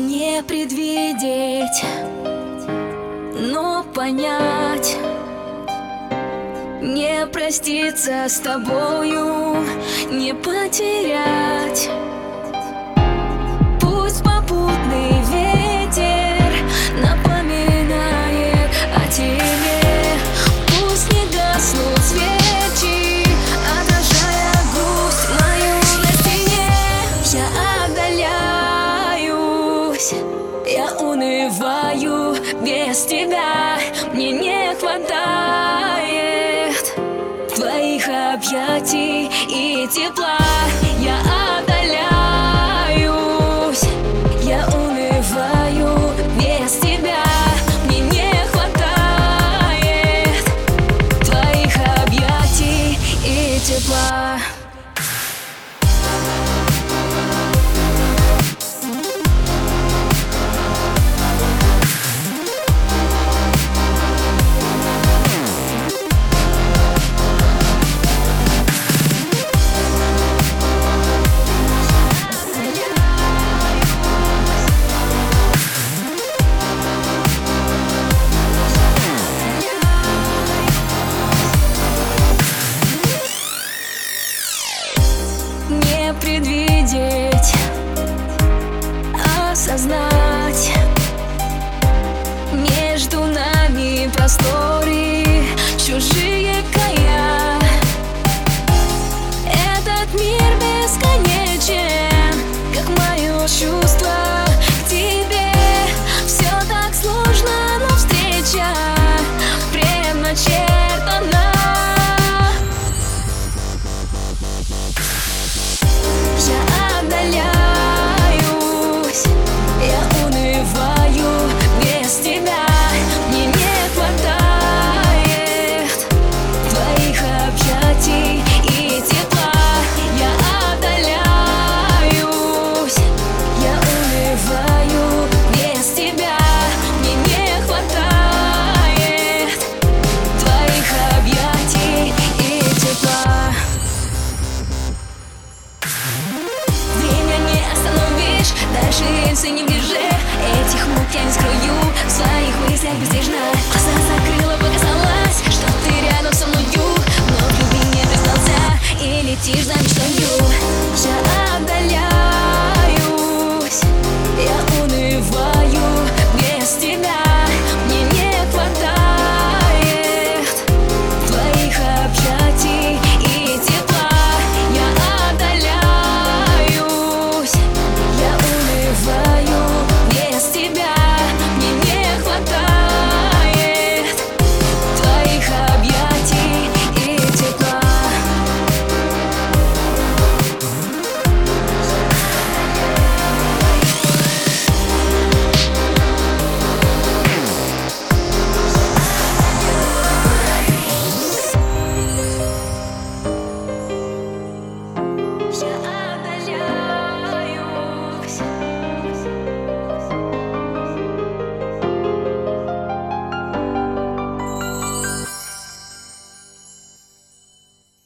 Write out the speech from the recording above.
Не предвидеть, но понять Не проститься с тобою, не потерять унываю без тебя Мне не хватает твоих объятий и тепла fiori Наши рельсы не ближе Этих мук я не скрою. В своих мыслях бездвижно